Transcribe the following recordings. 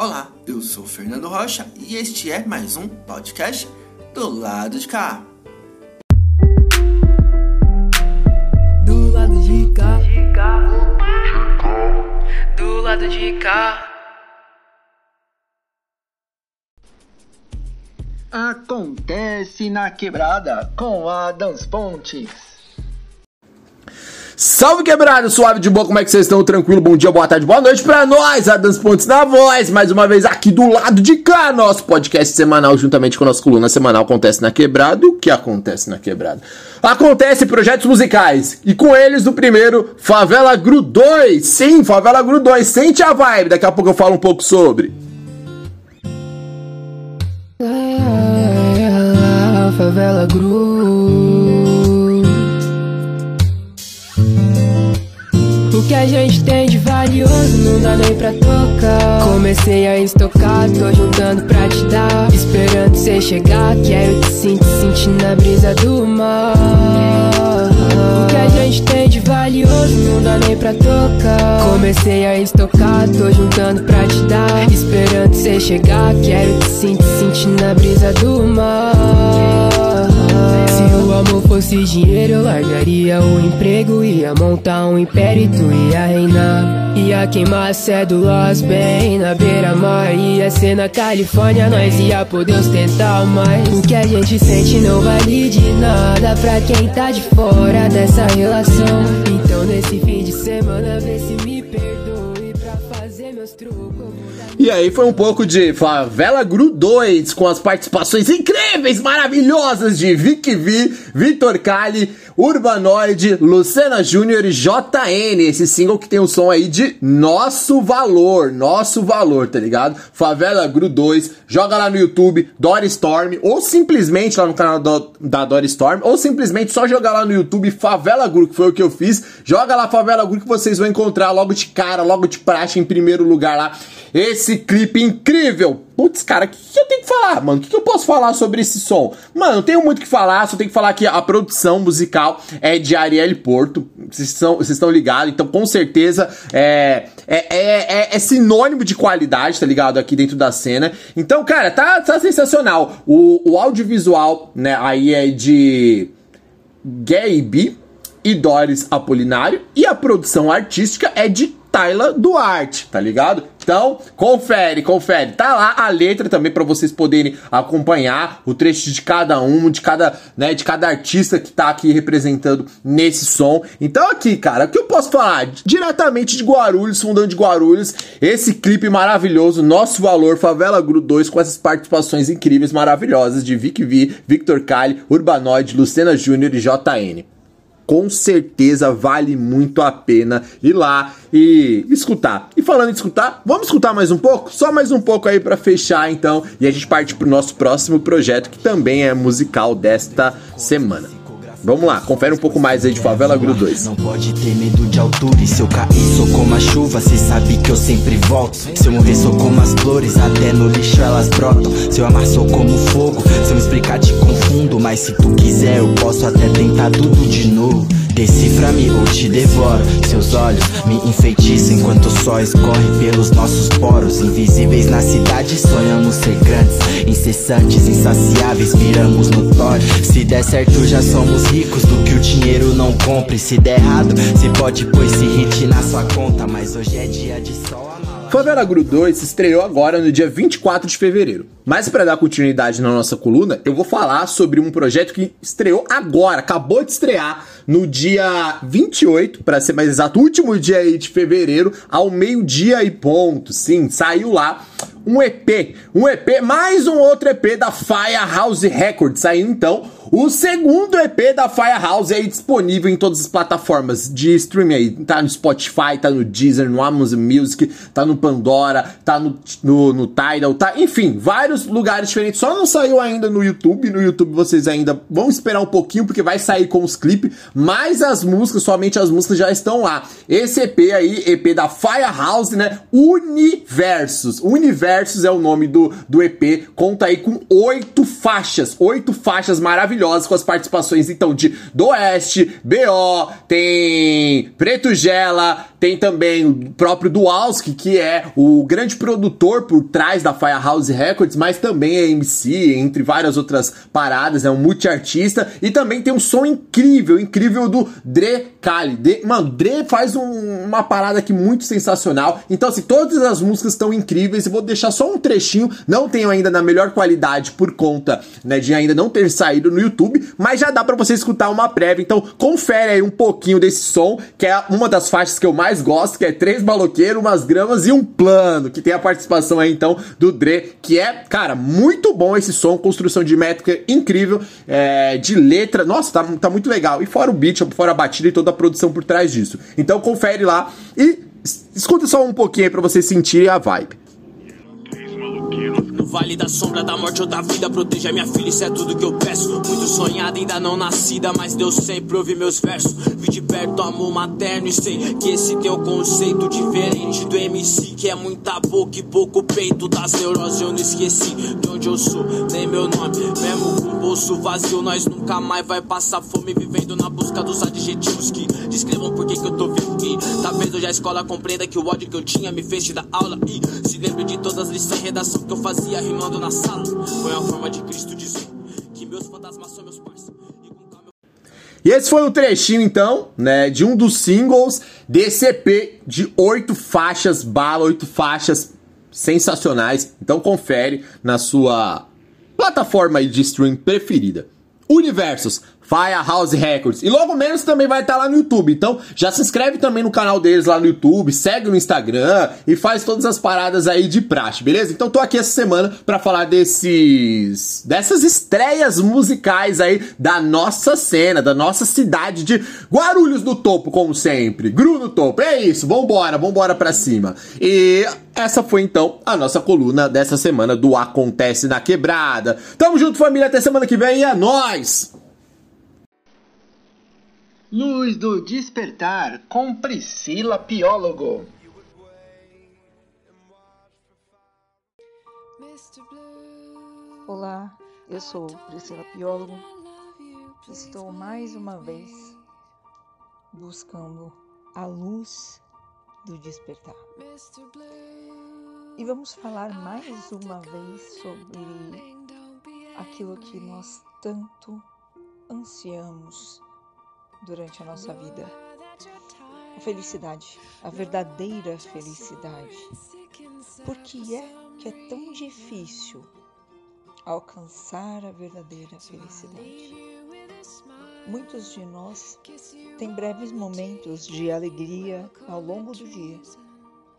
Olá, eu sou Fernando Rocha e este é mais um podcast do lado de cá. Do lado de cá, do lado de cá. Acontece na quebrada com Adams Pontes. Salve quebrada, suave de boa, como é que vocês estão? Tranquilo? Bom dia, boa tarde, boa noite pra nós, Adams Pontes na voz, mais uma vez aqui do lado de cá, nosso podcast semanal, juntamente com a nossa coluna semanal Acontece na Quebrada. O que acontece na quebrada? Acontece projetos musicais, e com eles o primeiro, Favela Gru 2. Sim, Favela Gru 2, sente a vibe, daqui a pouco eu falo um pouco sobre. Ah, favela Gru. Que a gente tem de valioso não dá nem pra tocar. Comecei a estocar, tô juntando pra te dar. Esperando cê chegar, quero te sentir, sentindo a brisa do mar. O que a gente tem de valioso não dá nem pra tocar. Comecei a estocar, tô juntando pra te dar. Esperando cê chegar, quero te sentir, sentindo a brisa do mar. O amor fosse dinheiro, eu largaria o emprego. Ia montar um império e tu ia reinar. Ia queimar cédulas bem na beira-mar. Ia ser na Califórnia, nós ia poder ostentar mais. O que a gente sente não vale de nada pra quem tá de fora dessa relação. Então nesse fim de semana, vê se E aí foi um pouco de Favela Gru 2, com as participações incríveis, maravilhosas de Vic V, Vitor Kali, Urbanoide, Lucena Júnior e JN. Esse single que tem o som aí de Nosso Valor, Nosso Valor, tá ligado? Favela Gru 2, joga lá no YouTube, Dory Storm, ou simplesmente lá no canal do- da Dory Storm, ou simplesmente só jogar lá no YouTube Favela Gru, que foi o que eu fiz. Joga lá Favela Gru que vocês vão encontrar logo de cara, logo de praxe em primeiro lugar lá. Esse clipe incrível! Putz, cara, o que, que eu tenho que falar, mano? O que, que eu posso falar sobre esse som? Mano, não tenho muito o que falar, só tenho que falar que a produção musical é de Ariel Porto. Vocês estão ligados, então com certeza é, é, é, é- é sinônimo de qualidade, tá ligado? Aqui dentro da cena. Então, cara, tá, tá sensacional. O, o audiovisual, né, aí é de. Gabe e Doris Apolinário. E a produção artística é de Tayla Duarte, tá ligado? Então, confere, confere. Tá lá a letra também pra vocês poderem acompanhar o trecho de cada um, de cada, né, de cada artista que tá aqui representando nesse som. Então aqui, cara, o que eu posso falar? Diretamente de Guarulhos, fundão de Guarulhos, esse clipe maravilhoso, Nosso Valor, Favela Gru 2, com essas participações incríveis, maravilhosas de Vic V, Victor Kali, Urbanoide, Lucena Júnior e JN com certeza vale muito a pena ir lá e escutar. E falando em escutar, vamos escutar mais um pouco? Só mais um pouco aí pra fechar então, e a gente parte pro nosso próximo projeto que também é musical desta semana. Vamos lá, confere um pouco mais aí de Favela Gru 2. Não pode ter medo de altura. E se eu cair, sou como a chuva. Cê sabe que eu sempre volto. Se eu morrer, sou como as flores. Até no lixo elas brotam. Se eu amar, sou como fogo. Se eu me explicar, te confundo. Mas se tu quiser, eu posso até tentar tudo de novo. Decifra-me ou te devoro. Seus olhos me enfeitiçam enquanto o sol escorre pelos nossos poros. Invisíveis na cidade, sonhamos ser grandes. Incessantes, insaciáveis, viramos notórios. Se der certo, já somos ricos do que o dinheiro não compre. Se der errado, se pode, pois se hit na sua conta. Mas hoje é dia de sol. Favela Gru 2 se estreou agora no dia 24 de fevereiro. Mas para dar continuidade na nossa coluna, eu vou falar sobre um projeto que estreou agora, acabou de estrear no dia 28, para ser mais exato, último dia aí de fevereiro, ao meio-dia e ponto. Sim, saiu lá um EP, um EP, mais um outro EP da Firehouse Records, saiu então o segundo EP da Firehouse aí disponível em todas as plataformas de streaming aí. Tá no Spotify, tá no Deezer, no Amazon Music, tá no Pandora, tá no, no, no Tidal, tá. Enfim, vários lugares diferentes. Só não saiu ainda no YouTube. No YouTube vocês ainda vão esperar um pouquinho, porque vai sair com os clipes. Mas as músicas, somente as músicas já estão lá. Esse EP aí, EP da Firehouse, né? Universos. Universos Universos é o nome do, do EP, conta aí com oito faixas, oito faixas maravilhosas com as participações então de do Oeste, BO, tem Preto Gela, tem também o próprio Dualski, que é o grande produtor por trás da Firehouse Records, mas também é MC, entre várias outras paradas, é um multiartista. E também tem um som incrível, incrível do Dre Kali. De, mano, Dre faz um, uma parada aqui muito sensacional. Então, assim, todas as músicas estão incríveis. Eu vou deixar só um trechinho, não tenho ainda na melhor qualidade por conta né, de ainda não ter saído no YouTube, mas já dá para você escutar uma prévia. Então, confere aí um pouquinho desse som, que é uma das faixas que eu mais gosto, que é três maloqueiros, umas gramas e um plano, que tem a participação aí então do Dre, que é, cara, muito bom esse som, construção de métrica incrível, é, de letra, nossa, tá, tá muito legal. E fora o beat, fora a batida e toda a produção por trás disso. Então confere lá e escuta só um pouquinho aí pra vocês sentirem a vibe. Vale da sombra da morte ou da vida, proteja minha filha, isso é tudo que eu peço. Muito sonhada, ainda não nascida, mas Deus sempre ouve meus versos. Vi de perto amor materno e sei que esse teu conceito diferente do MC, que é muita boca e pouco peito. Das neuroses eu não esqueci de onde eu sou, nem meu nome. Mesmo com o bolso vazio, nós nunca mais vai passar fome vivendo na busca dos adjetivos que descrevam por que, eu tô vivo. E talvez hoje a escola compreenda que o ódio que eu tinha me fez te dar aula. E se lembre de todas as lições em redação que eu fazia rimando na sala. Foi a forma de Cristo dizer que meus fantasmas são meus. E esse foi o trechinho, então, né, de um dos singles desse EP de oito faixas, bala, oito faixas sensacionais. Então confere na sua plataforma de stream preferida. Universos, Firehouse Records. E logo menos também vai estar tá lá no YouTube. Então já se inscreve também no canal deles lá no YouTube, segue no Instagram e faz todas as paradas aí de praxe, beleza? Então tô aqui essa semana para falar desses dessas estreias musicais aí da nossa cena, da nossa cidade de Guarulhos do Topo, como sempre. Gru no topo. É isso, vambora, vambora pra cima. E essa foi então a nossa coluna dessa semana do Acontece na Quebrada. Tamo junto, família, até semana que vem e é nóis! Luz do Despertar com Priscila Piólogo. Olá, eu sou Priscila Piólogo. Estou mais uma vez buscando a luz do despertar. E vamos falar mais uma vez sobre aquilo que nós tanto ansiamos durante a nossa vida. A felicidade, a verdadeira felicidade. Por que é que é tão difícil alcançar a verdadeira felicidade? Muitos de nós têm breves momentos de alegria ao longo do dia,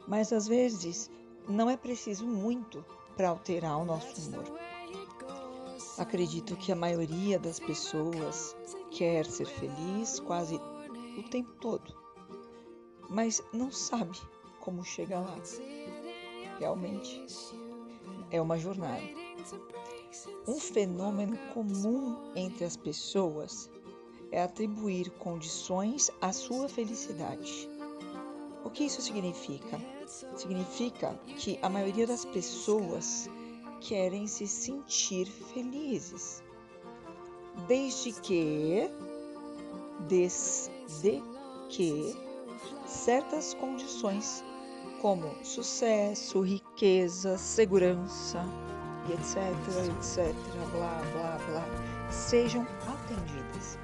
mas às vezes não é preciso muito para alterar o nosso humor. Acredito que a maioria das pessoas quer ser feliz quase o tempo todo, mas não sabe como chegar lá. Realmente é uma jornada. Um fenômeno comum entre as pessoas é atribuir condições à sua felicidade. O que isso significa? Significa que a maioria das pessoas querem se sentir felizes desde que desde que certas condições como sucesso, riqueza, segurança e etc, etc, blá, blá, blá, sejam atendidas.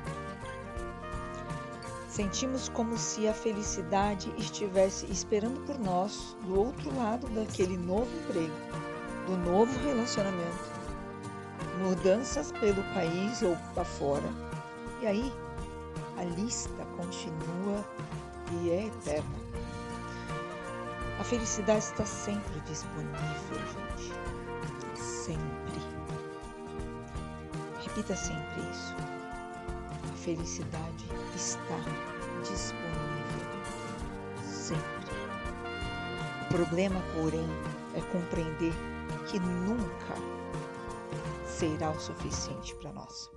Sentimos como se a felicidade estivesse esperando por nós do outro lado daquele novo emprego, do novo relacionamento, mudanças pelo país ou afora. E aí, a lista continua e é eterna. A felicidade está sempre disponível, gente. Sempre. Repita sempre isso. A felicidade está disponível. Sempre. O problema, porém, é compreender que nunca será o suficiente para nós.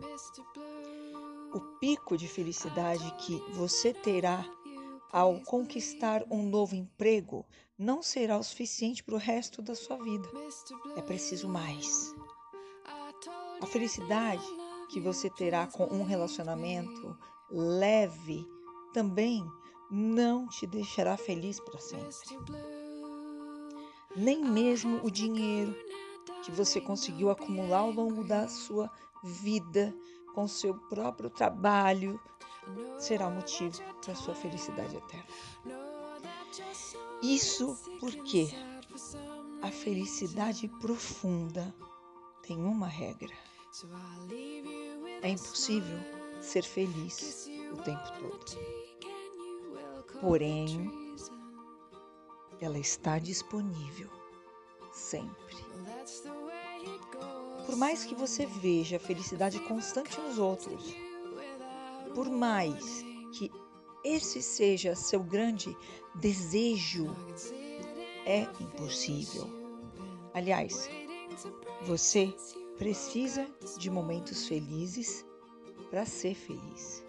O pico de felicidade que você terá ao conquistar um novo emprego não será o suficiente para o resto da sua vida. É preciso mais. A felicidade que você terá com um relacionamento leve também não te deixará feliz para sempre. Nem mesmo o dinheiro que você conseguiu acumular ao longo da sua vida com seu próprio trabalho será o motivo para sua felicidade eterna. Isso porque a felicidade profunda tem uma regra. É impossível ser feliz o tempo todo. Porém, ela está disponível sempre. Por mais que você veja a felicidade constante nos outros, por mais que esse seja seu grande desejo, é impossível. Aliás, você precisa de momentos felizes para ser feliz.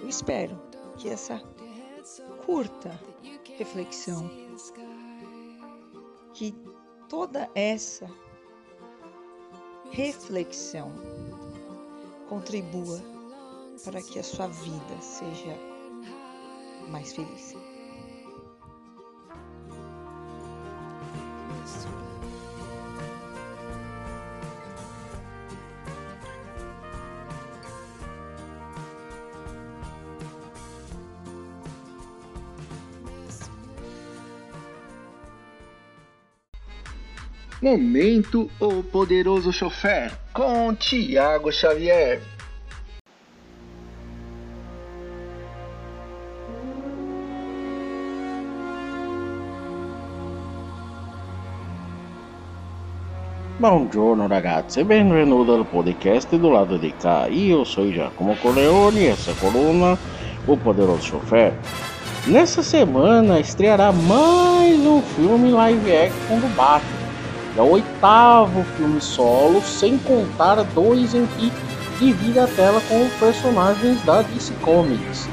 Eu espero que essa curta reflexão, que toda essa reflexão contribua para que a sua vida seja mais feliz. Momento O Poderoso Chofer com Tiago Xavier. Buongiorno ragazzi, benvenuti al podcast do lado di cá. Io sono Giacomo Corleone e essa coluna O Poderoso Chofer. Nessa semana estreará mais um filme live action do Batman. É o oitavo filme solo, sem contar dois em que divide a tela com personagens da DC Comics.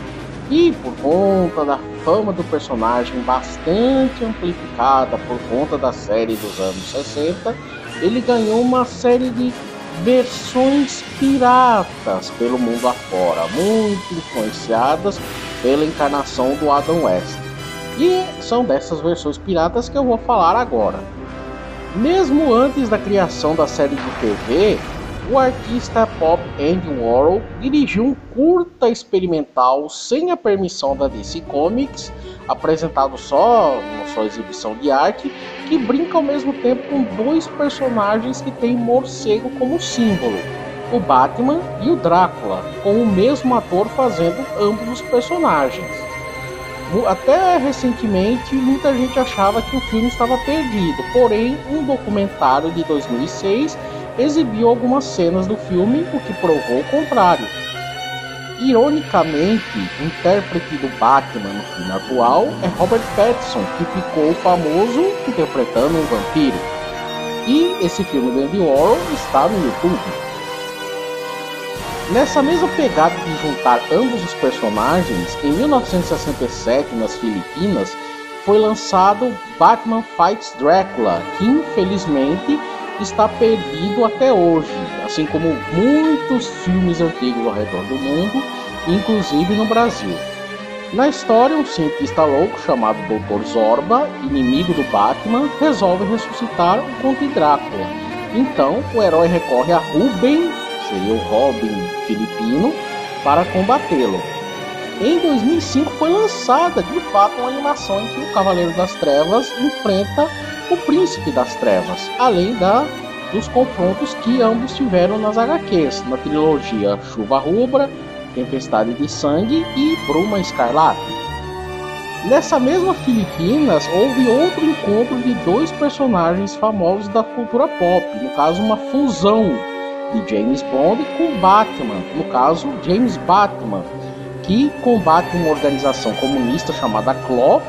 E por conta da fama do personagem bastante amplificada por conta da série dos anos 60, ele ganhou uma série de versões piratas pelo mundo afora, muito influenciadas pela encarnação do Adam West. E são dessas versões piratas que eu vou falar agora. Mesmo antes da criação da série de TV, o artista pop Andy Warhol dirigiu um curta experimental sem a permissão da DC Comics, apresentado só na sua exibição de arte, que brinca ao mesmo tempo com dois personagens que têm morcego como símbolo, o Batman e o Drácula, com o mesmo ator fazendo ambos os personagens. Até recentemente, muita gente achava que o filme estava perdido, porém, um documentário de 2006 exibiu algumas cenas do filme, o que provou o contrário. Ironicamente, o intérprete do Batman no filme atual é Robert Pattinson, que ficou famoso interpretando um vampiro. E esse filme do Andy Warhol está no YouTube. Nessa mesma pegada de juntar ambos os personagens, em 1967, nas Filipinas, foi lançado Batman Fights Drácula, que infelizmente está perdido até hoje, assim como muitos filmes antigos ao redor do mundo, inclusive no Brasil. Na história, um cientista louco chamado Dr. Zorba, inimigo do Batman, resolve ressuscitar o Conde Drácula. Então, o herói recorre a Ruben seria o Robin filipino, para combatê-lo. Em 2005 foi lançada de fato uma animação em que o Cavaleiro das Trevas enfrenta o Príncipe das Trevas, além da, dos confrontos que ambos tiveram nas HQs, na trilogia Chuva Rubra, Tempestade de Sangue e Bruma Escarlate. Nessa mesma Filipinas, houve outro encontro de dois personagens famosos da cultura pop, no caso, uma fusão de James Bond com Batman, no caso James Batman, que combate uma organização comunista chamada CLO,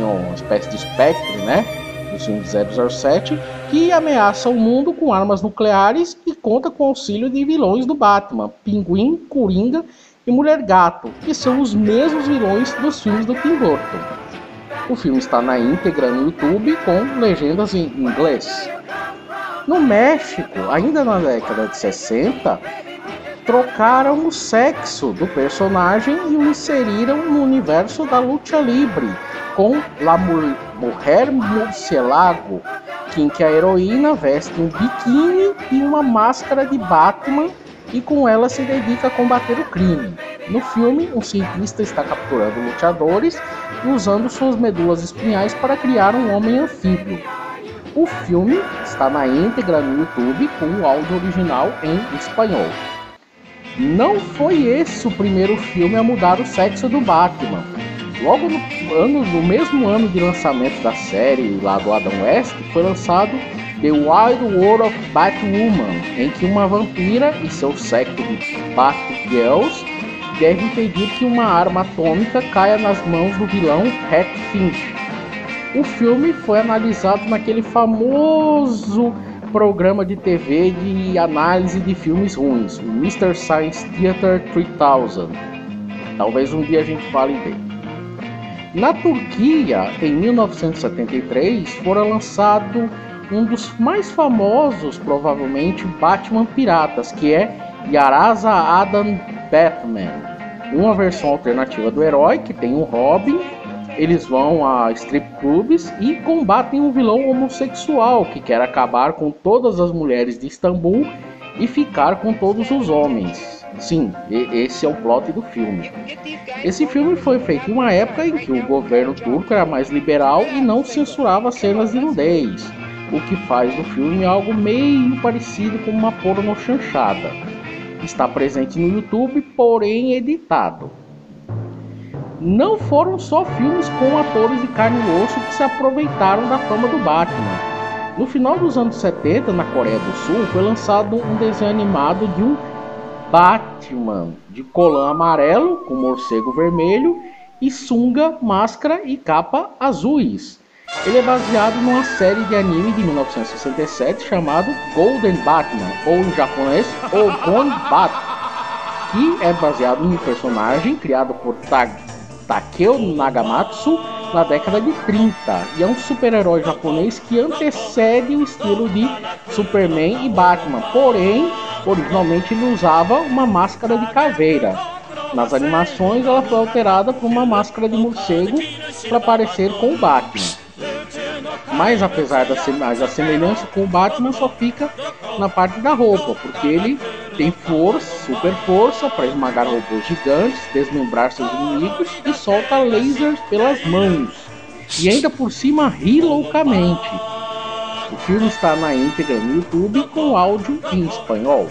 é uma espécie de espectro, né, do filme 007, que ameaça o mundo com armas nucleares e conta com o auxílio de vilões do Batman, Pinguim, Coringa e Mulher Gato, que são os mesmos vilões dos filmes do Tim Burton. O filme está na íntegra no YouTube com legendas em inglês. No México, ainda na década de 60, trocaram o sexo do personagem e o inseriram no universo da luta livre com La Mujer Murcielago, em que a heroína veste um biquíni e uma máscara de Batman e com ela se dedica a combater o crime. No filme, um cientista está capturando lutadores e usando suas medulas espinhais para criar um homem anfíbio. O filme está na íntegra no YouTube com o áudio original em espanhol. Não foi esse o primeiro filme a mudar o sexo do Batman. Logo no, ano, no mesmo ano de lançamento da série lá do Adam West, foi lançado The Wild World of Batwoman, em que uma vampira e seu séquito de Batgirls devem impedir que uma arma atômica caia nas mãos do vilão Hat Finch. O filme foi analisado naquele famoso programa de TV de análise de filmes ruins, o Mr. Science Theater 3000. Talvez um dia a gente fale dele. Na Turquia, em 1973, fora lançado um dos mais famosos, provavelmente, Batman Piratas, que é Yaraza Adam Batman, uma versão alternativa do herói que tem um Robin eles vão a strip clubs e combatem um vilão homossexual que quer acabar com todas as mulheres de Istambul e ficar com todos os homens. Sim, esse é o plot do filme. Esse filme foi feito em uma época em que o governo turco era mais liberal e não censurava cenas de nudez, o que faz do filme algo meio parecido com uma porno chanchada. Está presente no YouTube, porém editado não foram só filmes com atores de carne e osso que se aproveitaram da fama do Batman. No final dos anos 70, na Coreia do Sul, foi lançado um desenho animado de um Batman de colã amarelo com morcego vermelho e sunga, máscara e capa azuis. Ele é baseado numa série de anime de 1967 chamado Golden Batman, ou em japonês, Ogon Bat, que é baseado em um personagem criado por Tag Takeo Nagamatsu na década de 30 e é um super-herói japonês que antecede o estilo de Superman e Batman, porém, originalmente ele usava uma máscara de caveira. Nas animações ela foi alterada por uma máscara de morcego para parecer com o Batman. Mas apesar da, semelhança com o Batman só fica na parte da roupa, porque ele tem força, super força para esmagar robôs gigantes, desmembrar seus inimigos e solta lasers pelas mãos. E ainda por cima ri loucamente. O filme está na íntegra no YouTube com áudio em espanhol.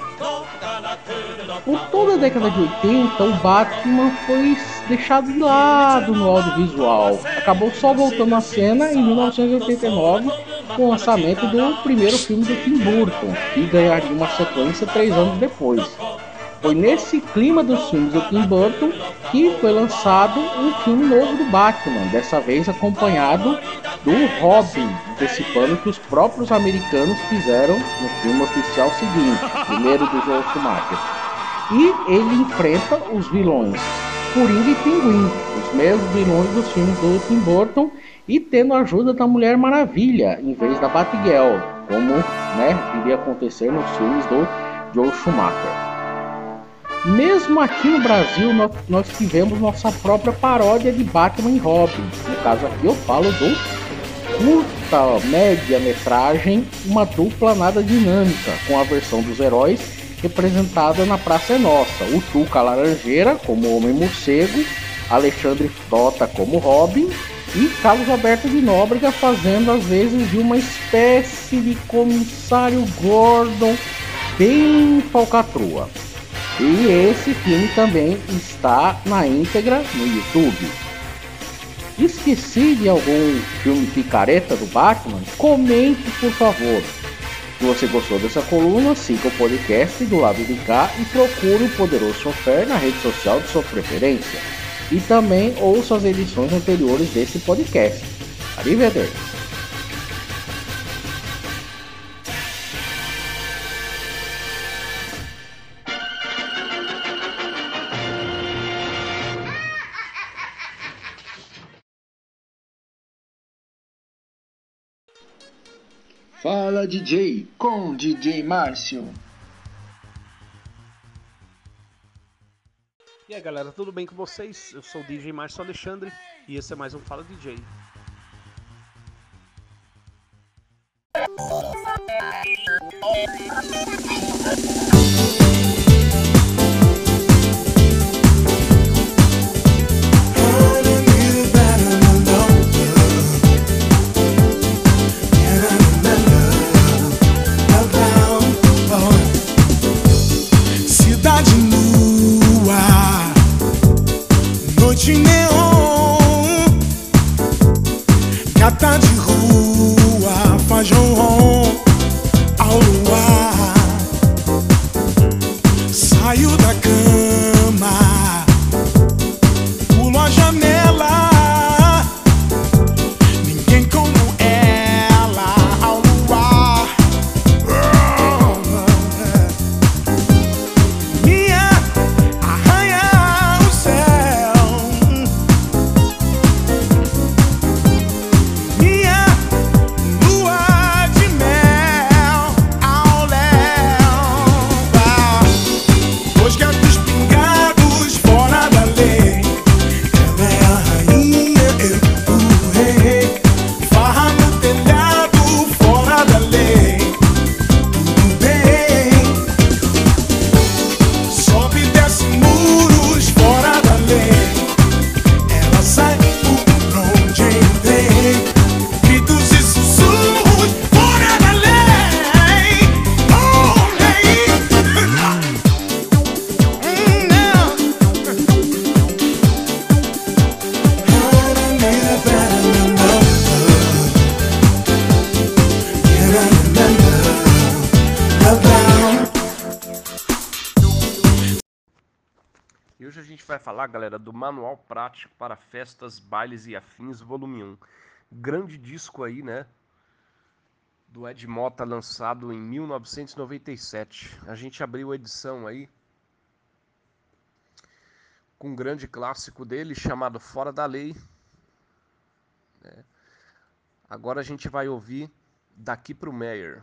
Por toda a década de 80, o Batman foi deixado de lado no audiovisual. Acabou só voltando à cena em 1989 com o lançamento do primeiro filme do Tim Burton, que ganharia uma sequência três anos depois. Foi nesse clima dos filmes do Tim Burton que foi lançado um filme novo do Batman, dessa vez acompanhado do Robin, antecipando que os próprios americanos fizeram no filme oficial seguinte, primeiro do Joel Schumacher. E ele enfrenta os vilões Coringa e Pinguim, os mesmos vilões dos filmes do Tim Burton, e tendo a ajuda da Mulher Maravilha em vez da Batgirl, como né, iria acontecer nos filmes do Joe Schumacher. Mesmo aqui no Brasil, nós, nós tivemos nossa própria paródia de Batman e Robin. No caso aqui eu falo do curta média metragem, uma dupla nada dinâmica, com a versão dos heróis representada na Praça é Nossa. O Tuca Laranjeira como Homem Morcego, Alexandre Frota como Robin e Carlos Alberto de Nóbrega fazendo às vezes de uma espécie de comissário Gordon bem falcatrua. E esse filme também está na íntegra no YouTube. Esqueci de algum filme picareta do Batman? Comente por favor. Se você gostou dessa coluna, siga o podcast do lado de cá e procure o Poderoso Chofer na rede social de sua preferência. E também ouça as edições anteriores desse podcast. Arrivederci! Vila DJ com DJ Márcio. E aí galera, tudo bem com vocês? Eu sou o DJ Márcio Alexandre e esse é mais um Fala DJ. gente vai falar, galera, do Manual Prático para Festas, Bailes e Afins, volume 1. Grande disco aí, né? Do Ed Mota, lançado em 1997. A gente abriu a edição aí com um grande clássico dele chamado Fora da Lei. Né? Agora a gente vai ouvir Daqui para o Meyer.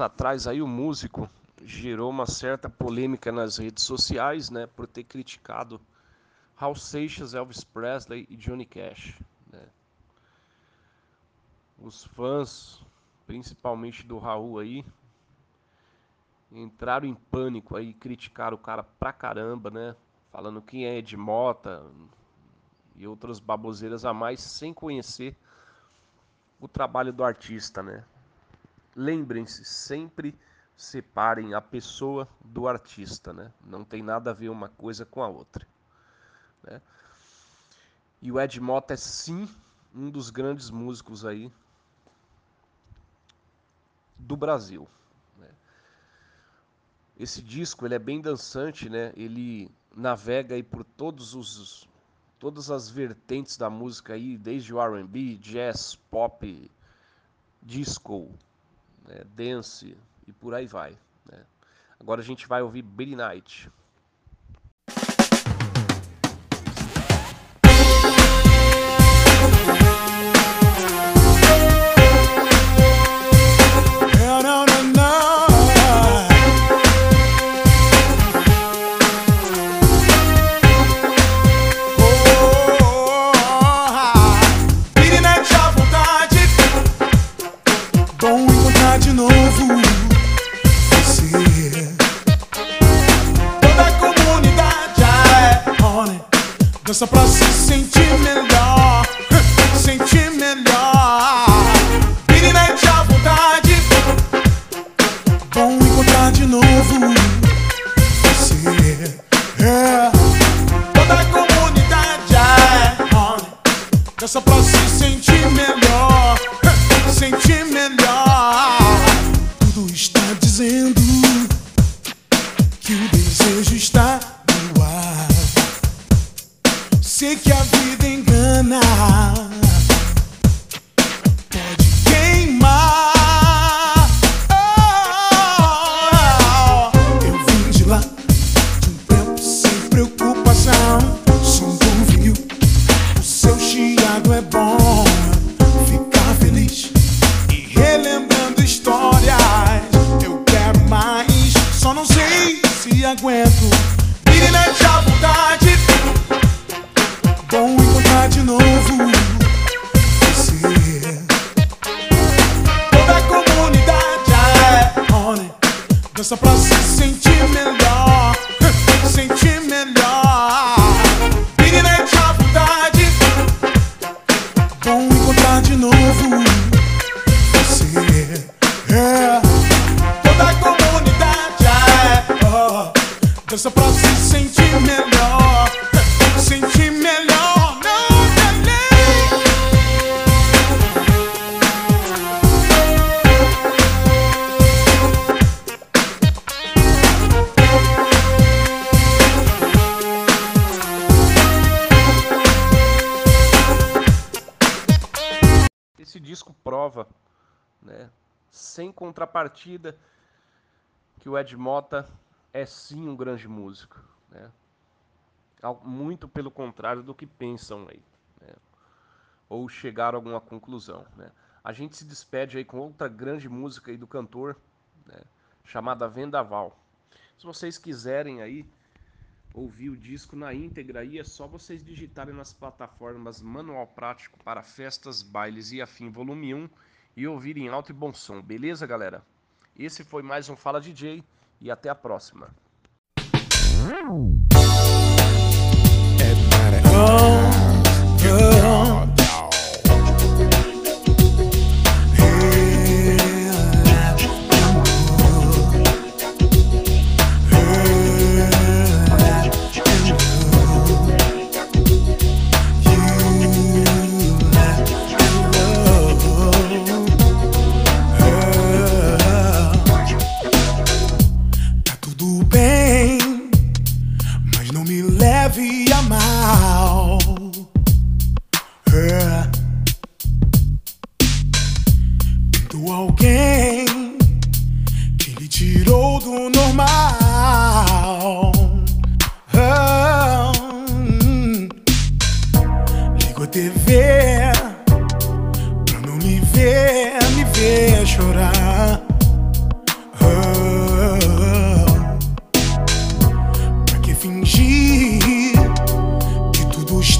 atrás aí o músico gerou uma certa polêmica nas redes sociais, né, por ter criticado Hal Seixas, Elvis Presley e Johnny Cash. Né? Os fãs, principalmente do Raul aí, entraram em pânico aí, criticaram o cara pra caramba, né? Falando quem é Ed Mota e outras baboseiras a mais, sem conhecer o trabalho do artista, né? Lembrem-se, sempre separem a pessoa do artista, né? Não tem nada a ver uma coisa com a outra. Né? E o Ed Mota é sim um dos grandes músicos aí do Brasil. Né? Esse disco ele é bem dançante, né? Ele navega aí por todos os todas as vertentes da música aí, desde o R&B, jazz, pop, disco, né? dance e por aí vai. Né? Agora a gente vai ouvir Billy Night. Contrapartida, que o Ed Mota é sim um grande músico. Né? Muito pelo contrário do que pensam aí. né? Ou chegaram a alguma conclusão. Né? A gente se despede aí com outra grande música aí do cantor, né, chamada Vendaval. Se vocês quiserem aí ouvir o disco na íntegra aí, é só vocês digitarem nas plataformas Manual Prático para Festas, Bailes e Afim Volume 1 e ouvirem alto e bom som, beleza, galera? Esse foi mais um Fala DJ e até a próxima. Tá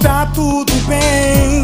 tá tudo bem.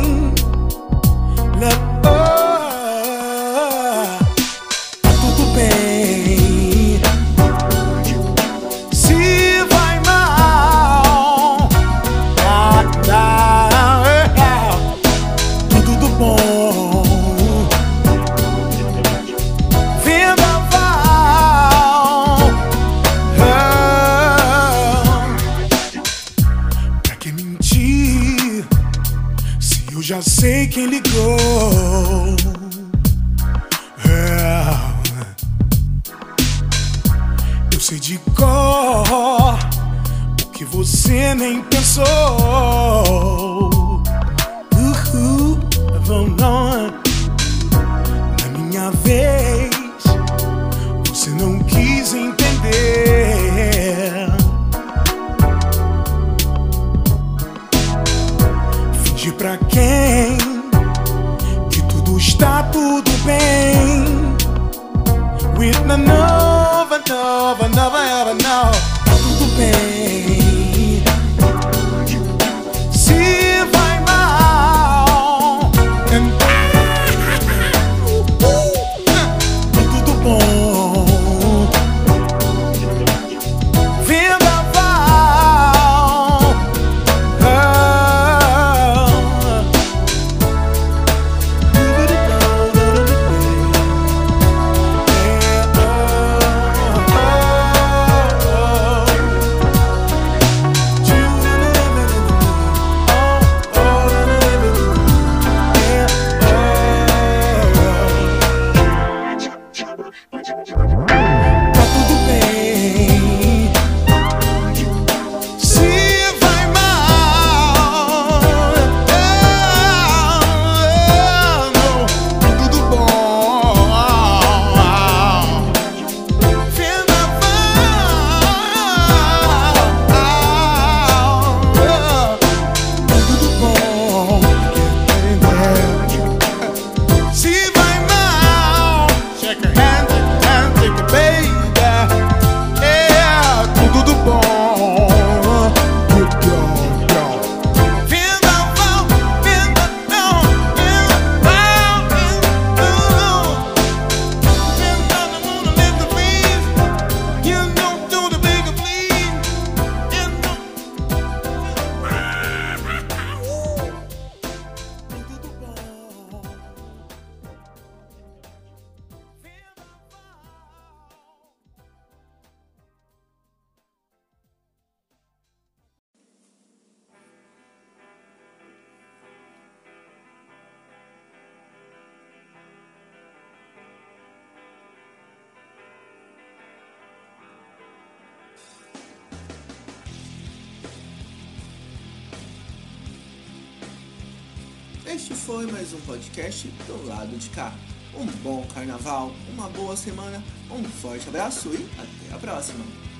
love, I never ever know. Um bom carnaval, uma boa semana, um forte abraço e até a próxima!